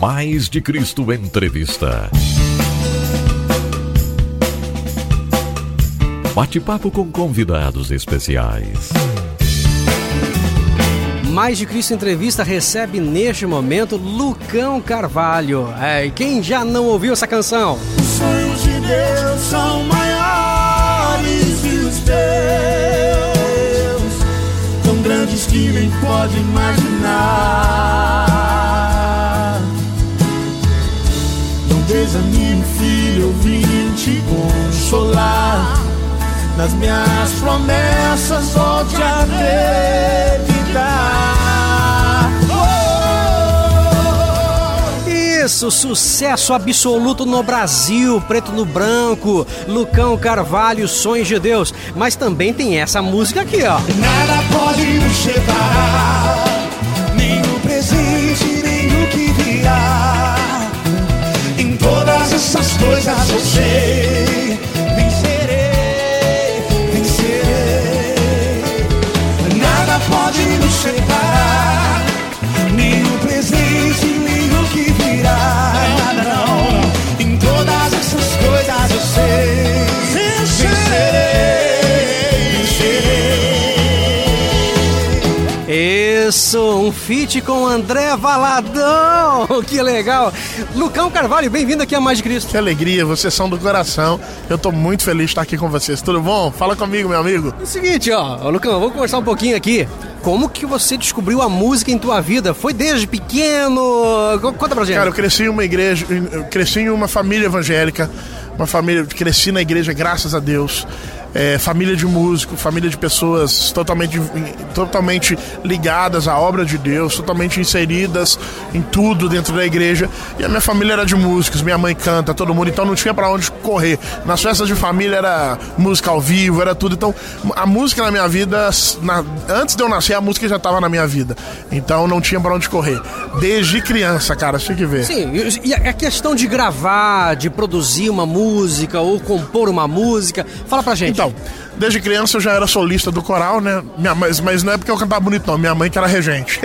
Mais de Cristo Entrevista. Bate-papo com convidados especiais. Mais de Cristo Entrevista recebe neste momento Lucão Carvalho. É, e quem já não ouviu essa canção? Os sonhos de Deus são maiores que os teus, tão grandes que nem pode imaginar. Não desanime, filho, eu vim te consolar. Nas minhas promessas, volte a acreditar. Oh! Isso, sucesso absoluto no Brasil, preto no branco, Lucão Carvalho, Sonhos de Deus. Mas também tem essa música aqui, ó. Nada pode nos separar, nem o presente, nem o que virá. Essas coisas eu sei, Isso, um feat com André Valadão. Que legal. Lucão Carvalho, bem-vindo aqui a Mais de Cristo. Que alegria, vocês são do coração. Eu tô muito feliz de estar aqui com vocês. Tudo bom? Fala comigo, meu amigo. É o seguinte, ó, Lucão, vamos conversar um pouquinho aqui. Como que você descobriu a música em tua vida? Foi desde pequeno? Conta pra gente. Cara, eu cresci em uma igreja, eu cresci em uma família evangélica, uma família, cresci na igreja, graças a Deus. É, família de músico, família de pessoas totalmente, totalmente ligadas à obra de Deus, totalmente inseridas em tudo dentro da igreja. E a minha família era de músicos, minha mãe canta, todo mundo, então não tinha pra onde correr. Nas festas de família era música ao vivo, era tudo. Então a música na minha vida, na- antes de eu nascer, a música já estava na minha vida. Então não tinha pra onde correr. Desde criança, cara, tinha que ver. Sim, e a questão de gravar, de produzir uma música ou compor uma música, fala pra gente. Então, desde criança eu já era solista do coral, né? Minha, mas, mas não é porque eu cantava bonito, não. Minha mãe que era regente.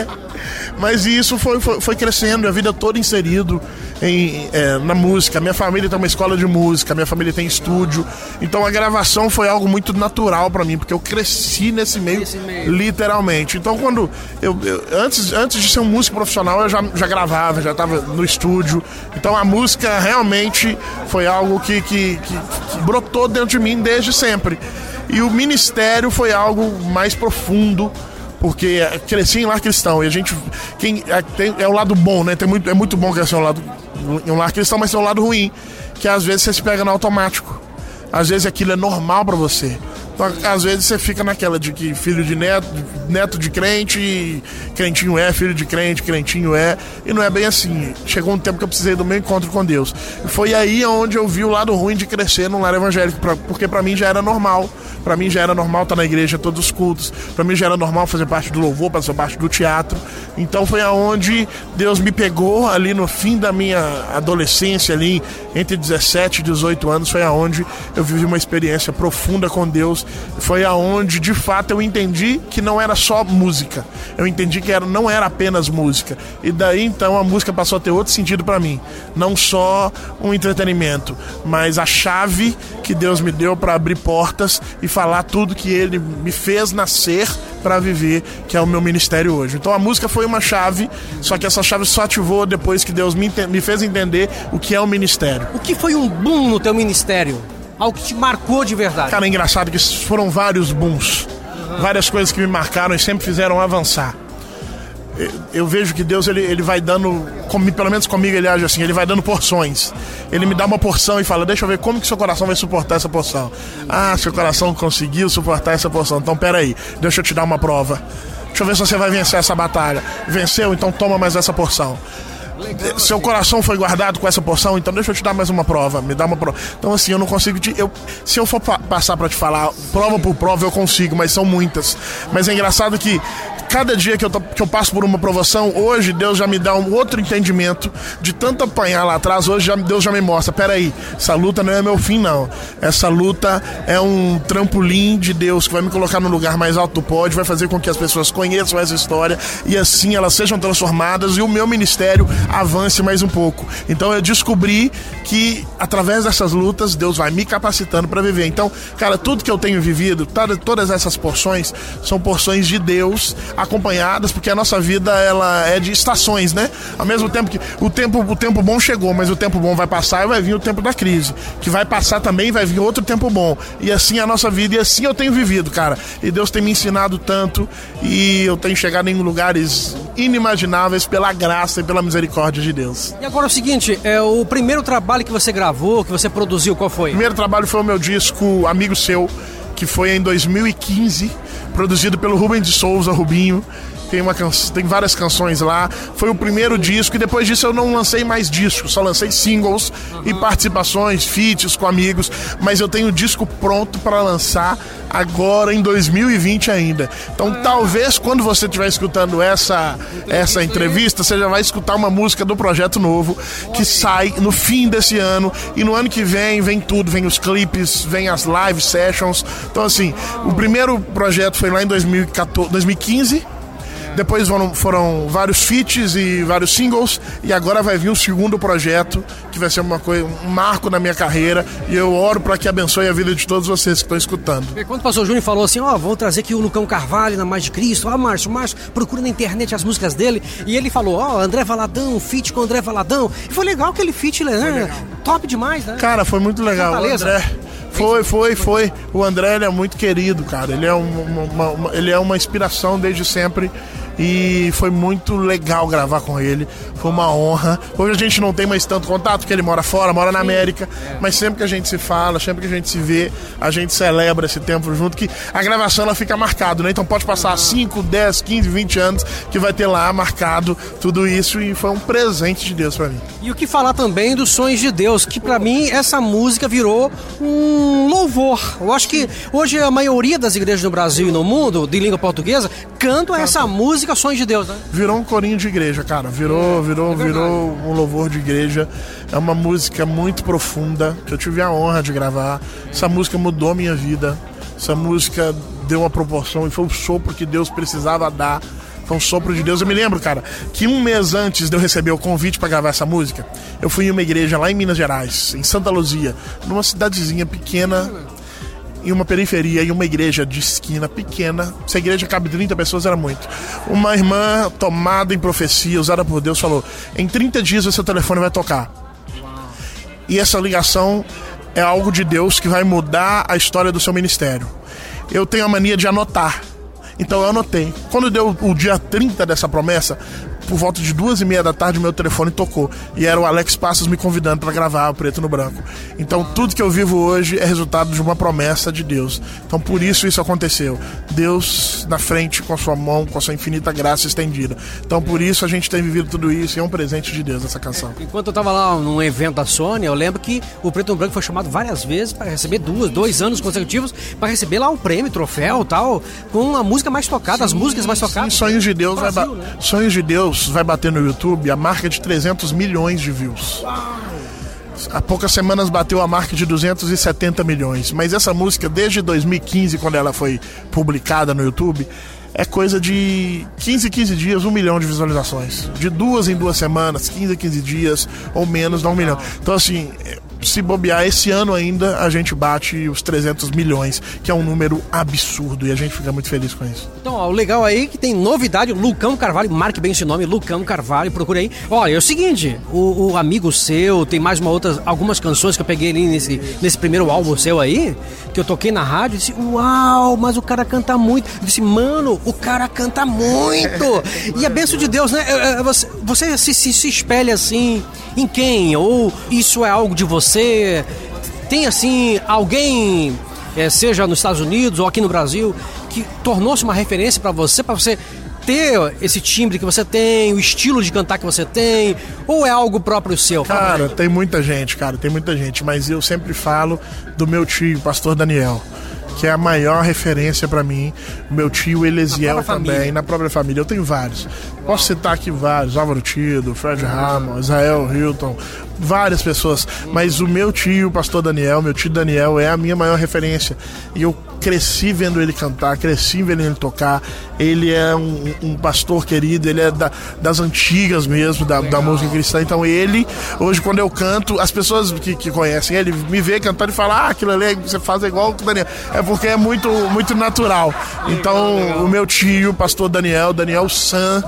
mas isso foi, foi, foi crescendo, a vida toda inserido em, é, na música. Minha família tem uma escola de música, minha família tem estúdio. Então a gravação foi algo muito natural pra mim, porque eu cresci nesse meio, meio. literalmente. Então quando eu, eu- antes, antes de ser um músico profissional, eu já, já gravava, já estava no estúdio. Então a música realmente foi algo que, que, que- que brotou dentro de mim desde sempre. E o ministério foi algo mais profundo. Porque eh, cresci em lar cristão e a gente. Quem, é, tem- é o lado bom, né? Tem muito, é muito bom crescer um, lado, em um lar cristão, mas tem um lado ruim. Que às vezes você se pega no automático. Às vezes aquilo é normal pra você. Então, às vezes você fica naquela de que filho de neto, neto de crente, crentinho é, filho de crente, crentinho é. E não é bem assim. Chegou um tempo que eu precisei do meu encontro com Deus. E foi aí onde eu vi o lado ruim de crescer num lar evangélico, pra- porque pra mim já era normal. Pra mim já era normal estar na igreja todos os cultos. Pra mim já era normal fazer parte do louvor, fazer parte do teatro. Então foi aonde Deus me pegou ali no fim da minha adolescência ali, entre 17 e 18 anos, foi aonde eu vivi uma experiência profunda com Deus. Foi aonde de fato eu entendi que não era só música. Eu entendi que era, não era apenas música. E daí então a música passou a ter outro sentido pra mim, não só um entretenimento, mas a chave que Deus me deu pra abrir portas e falar tudo que ele me fez nascer pra viver, que é o meu ministério hoje. Então a música foi uma chave, só que essa chave só ativou depois que Deus me, me fez entender o que é o ministério. O que foi um boom no teu ministério? Algo que te marcou de verdade? Cara, é engraçado que foram vários booms, várias coisas que me marcaram e sempre fizeram avançar. Eu- vejo que Deus ele, ele vai dando, comi- pelo menos comigo ele age assim, ele vai dando porções. Ele me dá uma porção e fala: Deixa eu ver como que seu coração vai suportar essa porção. Ah, seu coração conseguiu suportar essa porção. Então peraí, deixa eu te dar uma prova. Deixa eu ver se você vai vencer essa batalha. Venceu? Então toma mais essa porção. Seu coração foi guardado com essa porção, então deixa eu te dar mais uma prova. Me dá uma prova. Então, assim, eu não consigo te. Eu, se eu for pa- passar pra te falar, prova por prova, eu consigo, mas são muitas. Mas é engraçado que cada dia que eu, tô, que eu passo por uma provação, hoje Deus já me dá um outro entendimento de tanto apanhar lá atrás. Hoje já, Deus já me mostra: peraí, essa luta não é meu fim, não. Essa luta é um trampolim de Deus que vai me colocar no lugar mais alto do pódio, vai fazer com que as pessoas conheçam essa história e assim elas sejam transformadas e o meu ministério avance mais um pouco. Então eu descobri que através dessas lutas Deus vai me capacitando para viver. Então, cara, tudo que eu tenho vivido, todas essas porções são porções de Deus acompanhadas, porque a nossa vida ela é de estações, né? Ao mesmo tempo que o tempo, o tempo bom chegou, mas o tempo bom vai passar e vai vir o tempo da crise, que vai passar também, vai vir outro tempo bom. E assim é a nossa vida e assim eu tenho vivido, cara. E Deus tem me ensinado tanto e eu tenho chegado em lugares inimagináveis pela graça e pela misericórdia de Deus. E agora é o seguinte, é o primeiro trabalho que você gravou, que você produziu, qual foi? O primeiro trabalho foi o meu disco Amigo Seu, que foi em 2015, produzido pelo Rubens de Souza, Rubinho. Tem, uma can... tem várias canções lá. Foi o primeiro disco e depois disso eu não lancei mais discos, só lancei singles uhum. e participações, feats com amigos. Mas eu tenho o disco pronto para lançar agora em 2020 ainda. Então ah. talvez quando você estiver escutando essa, essa entrevista, você já vai escutar uma música do projeto novo que sai no fim desse ano. E no ano que vem, vem tudo, vem os clipes, vem as live sessions. Então assim, o primeiro projeto foi lá em 2014, 2015 depois foram, foram vários feats e vários singles. E agora vai vir um segundo projeto que vai ser uma coisa, um marco na minha carreira. E eu oro para que abençoe a vida de todos vocês que estão escutando. E quando o pastor Júnior falou assim: Ó, oh, vou trazer aqui o Lucão Carvalho na Mais de Cristo. Ó, oh, Márcio, Márcio, procura na internet as músicas dele. E ele falou: Ó, oh, André Valadão, feat com André Valadão. E foi legal aquele feat, né? Top demais, né? Cara, foi muito legal. André. Foi, foi, foi. O André é muito querido, cara. Ele é, uma, uma, uma, ele é uma inspiração desde sempre e foi muito legal gravar com ele. Foi uma honra. Hoje a gente não tem mais tanto contato, porque ele mora fora, mora na América, é. mas sempre que a gente se fala, sempre que a gente se vê, a gente celebra esse tempo junto, que a gravação ela fica marcado, né? Então pode passar 5, 10, 15, 20 anos que vai ter lá marcado tudo isso e foi um presente de Deus para mim. E o que falar também dos sonhos de Deus, que para mim essa música virou um louvor. Eu acho que hoje a maioria das igrejas no Brasil e no mundo de língua portuguesa cantam essa música Sonhos de Deus, né? Virou um corinho de igreja, cara. Virou, é, virou, é virou um louvor de igreja. É uma música muito profunda que eu tive a honra de gravar. Essa música mudou minha vida. Essa música deu uma proporção e foi o sopro que Deus precisava dar. Foi um sopro de Deus. Eu me lembro, cara, que um mês antes de eu receber o convite para gravar essa música, eu fui em uma igreja lá em Minas Gerais, em Santa Luzia, numa cidadezinha pequena em uma periferia, em uma igreja de esquina pequena. Se a igreja cabe 30 pessoas, era muito. Uma irmã tomada em profecia, usada por Deus, falou: em 30 dias o seu telefone vai tocar. E essa ligação é algo de Deus que vai mudar a história do seu ministério. Eu tenho a mania de anotar. Então eu anotei. Quando deu o dia 30 dessa promessa, por volta de duas e meia da tarde, meu telefone tocou. E era o Alex Passos me convidando para gravar o Preto no Branco. Então, tudo que eu vivo hoje é resultado de uma promessa de Deus. Então, por isso isso aconteceu. Deus na frente com a sua mão, com a sua infinita graça estendida. Então, por isso a gente tem vivido tudo isso e é um presente de Deus essa canção. Enquanto eu estava lá num evento da Sony, eu lembro que o Preto no Branco foi chamado várias vezes para receber duas, dois anos consecutivos para receber lá um prêmio, troféu tal, com a música mais tocada, sim, as músicas mais tocadas. Sim, Sonhos de Deus Brasil, vai né? Sonhos de Deus vai bater no YouTube a marca de 300 milhões de views. Há poucas semanas bateu a marca de 270 milhões. Mas essa música, desde 2015, quando ela foi publicada no YouTube, é coisa de 15 15 dias, um milhão de visualizações. De duas em duas semanas, 15 15 dias ou menos, dá um milhão. Então, assim, se bobear esse ano ainda, a gente bate os 300 milhões, que é um número absurdo e a gente fica muito feliz com isso. Então, ó, o legal aí é que tem novidade, Lucão Carvalho, marque bem esse nome, Lucão Carvalho, procure aí. Olha, é o seguinte, o, o, amigo seu, tem mais uma outra, algumas canções que eu peguei ali nesse, nesse primeiro álbum seu aí, que eu toquei na rádio, e disse, uau, mas o cara canta muito. Eu disse, mano, o cara canta muito! e a benção de Deus, né? É, é, você, você se, se, se espelha assim em quem? Ou isso é algo de você? Tem assim alguém, é, seja nos Estados Unidos ou aqui no Brasil, que tornou-se uma referência para você, para você ter esse timbre que você tem, o estilo de cantar que você tem, ou é algo próprio seu? Cara, tem muita gente, cara, tem muita gente, mas eu sempre falo do meu tio, pastor Daniel. Que é a maior referência pra mim. Meu tio Elesiel também, família. na própria família. Eu tenho vários. Posso citar aqui vários: Álvaro Tido, Fred Hammond, Israel Hilton, várias pessoas. Mas o meu tio, o pastor Daniel, meu tio Daniel, é a minha maior referência. E eu cresci vendo ele cantar, cresci vendo ele tocar. Ele é um, um pastor querido, ele é da- das antigas mesmo, da, da música cristã. Então ele, hoje quando eu canto, as pessoas que, que conhecem ele me vê cantando e falam, ah, aquilo ali você faz igual o Daniel. É porque é muito, muito natural. Então o meu tio, o pastor Daniel, Daniel San,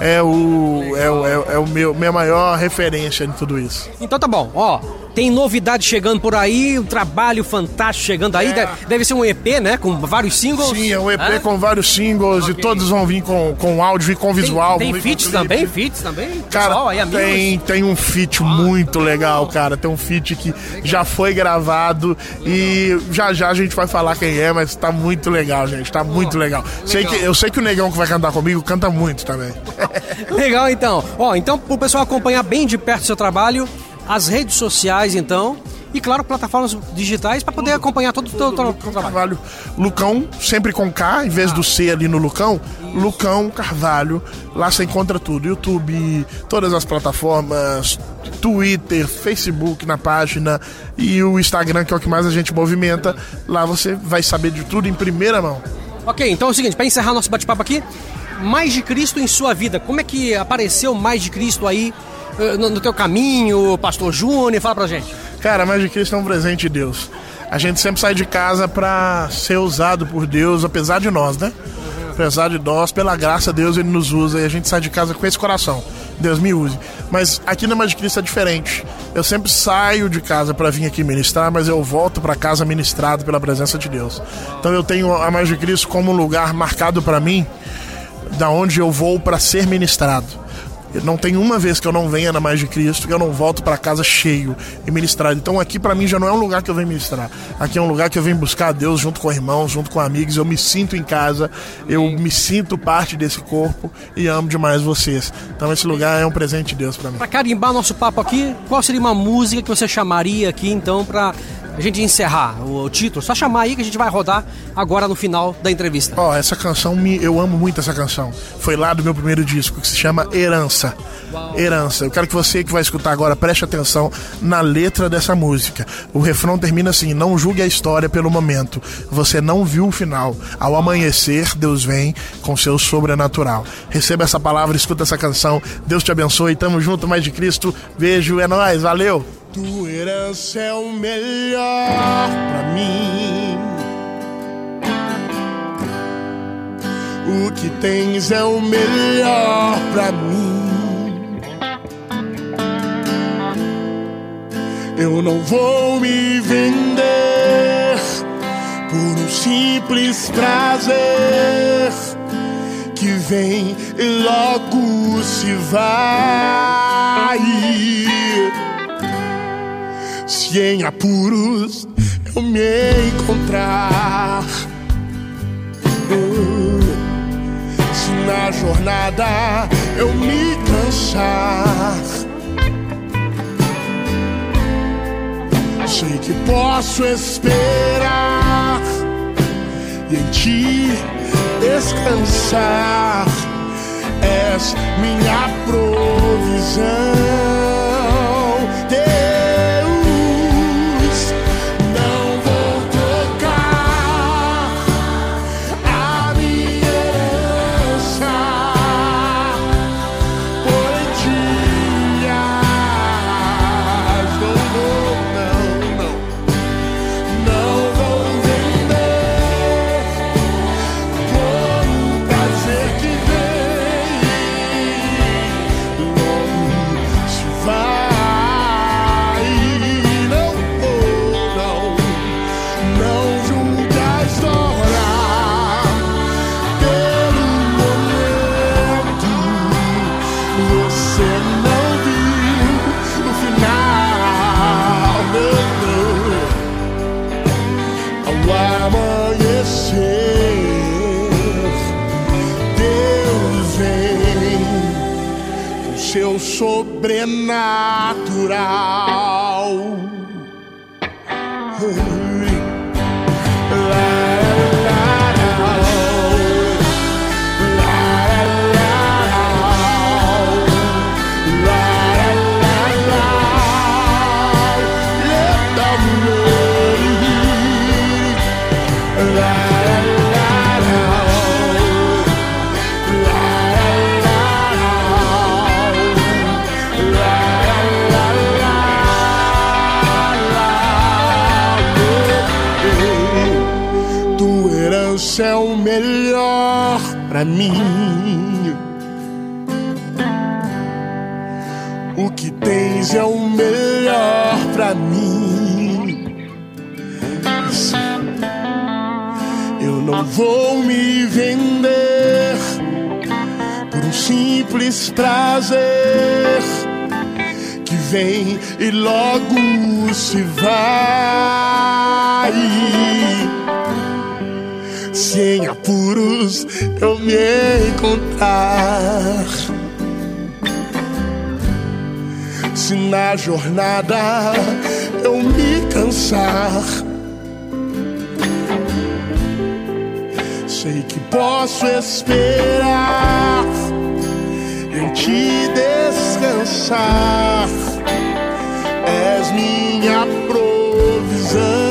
é o, é, o- é, o- é meu, minha maior referência em tudo isso. Então tá bom, ó. Tem novidade chegando por aí, um trabalho fantástico chegando aí. Deve, deve ser um EP, né? Com vários singles. É. Sim, é um EP Hã? com vários singles e todos vão vir com, com áudio e com visual. Tem, tem feats também? Feats também? Cara, Pessoal, aí, tem, tem um feat muito legal, cara. Tem um feat que já foi gravado e já já a gente vai falar quem é, mas tá muito legal, gente. Tá muito legal. Sei que, eu sei que o negão que vai cantar comigo canta muito também. Legal, então. Ó, então, pro pessoal acompanhar bem de perto o seu trabalho, as redes sociais, então. E, claro, plataformas digitais para poder acompanhar todo o teu tra- teu trabalho. Carvalho. Lucão, sempre com K, em vez do C ali no Lucão. Lucão Carvalho. Lá você encontra tudo. YouTube, todas as plataformas, Twitter, Facebook na página e o Instagram, que é o que mais a gente movimenta. Lá você vai saber de tudo em primeira mão. Ok, então é o seguinte, para encerrar nosso bate-papo aqui, mais de Cristo em sua vida. Como é que apareceu mais de Cristo aí no, no teu caminho, Pastor Júnior? Fala pra gente. Cara, mais de Cristo é um presente de Deus. A gente sempre sai de casa pra ser usado por Deus, apesar de nós, né? Apesar de nós, pela graça de Deus, Ele nos usa e a gente sai de casa com esse coração. Deus me use. Mas aqui na de Cristo é diferente. Eu sempre saio de casa pra vir aqui ministrar, mas eu volto pra casa ministrado pela presença de Deus. Então eu tenho a de Cristo como um lugar marcado pra mim, da onde eu vou pra ser ministrado. Não tem uma vez que eu não venha na Mais de Cristo que eu não volto para casa cheio e ministrado. Então aqui para mim já não é um lugar que eu venho ministrar. Aqui é um lugar que eu venho buscar a Deus junto com irmãos, junto com amigos. Eu me sinto em casa, eu me sinto parte desse corpo e amo demais vocês. Então esse lugar é um presente de Deus para mim. Pra carimbar nosso papo aqui, qual seria uma música que você chamaria aqui, então, pra a gente encerrar o, o título? Só chamar aí que a gente vai rodar agora no final da entrevista. Ó, essa canção, me, eu amo muito essa canção. Foi lá do meu primeiro disco, que se chama Herança. Herança. Eu quero que você que vai escutar agora preste atenção na letra dessa música. O refrão termina assim: Não julgue a história pelo momento. Você não viu o final. Ao amanhecer, Deus vem com seu sobrenatural. Receba essa palavra, escuta essa canção. Deus te abençoe. Tamo junto, mais de Cristo. Beijo, é nóis. Valeu. Tua herança é o melhor pra mim. O que tens é o melhor pra mim. Eu não vou me vender por um simples prazer que vem e logo se vai. Em apuros eu me encontrar, se na jornada eu me cansar, sei que posso esperar e em ti descansar. És minha provisão, mim. O que tens é o melhor pra mim. Eu não vou me vender por um simples prazer que vem e logo se vai. Se em apuros eu me encontrar, se na jornada eu me cansar, sei que posso esperar em te descansar. És minha provisão.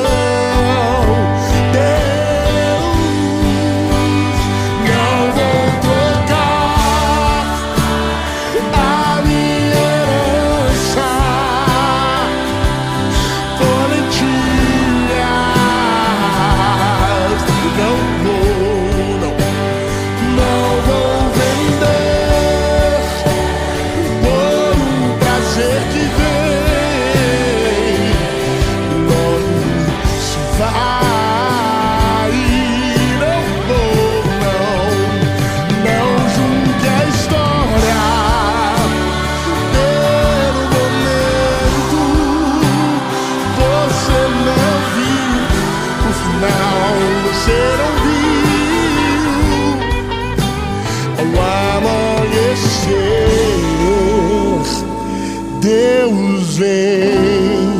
vem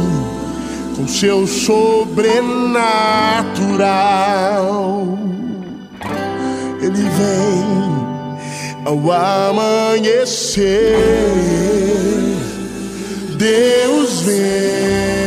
com seu sobrenatural. Ele vem ao amanhecer. Deus vem.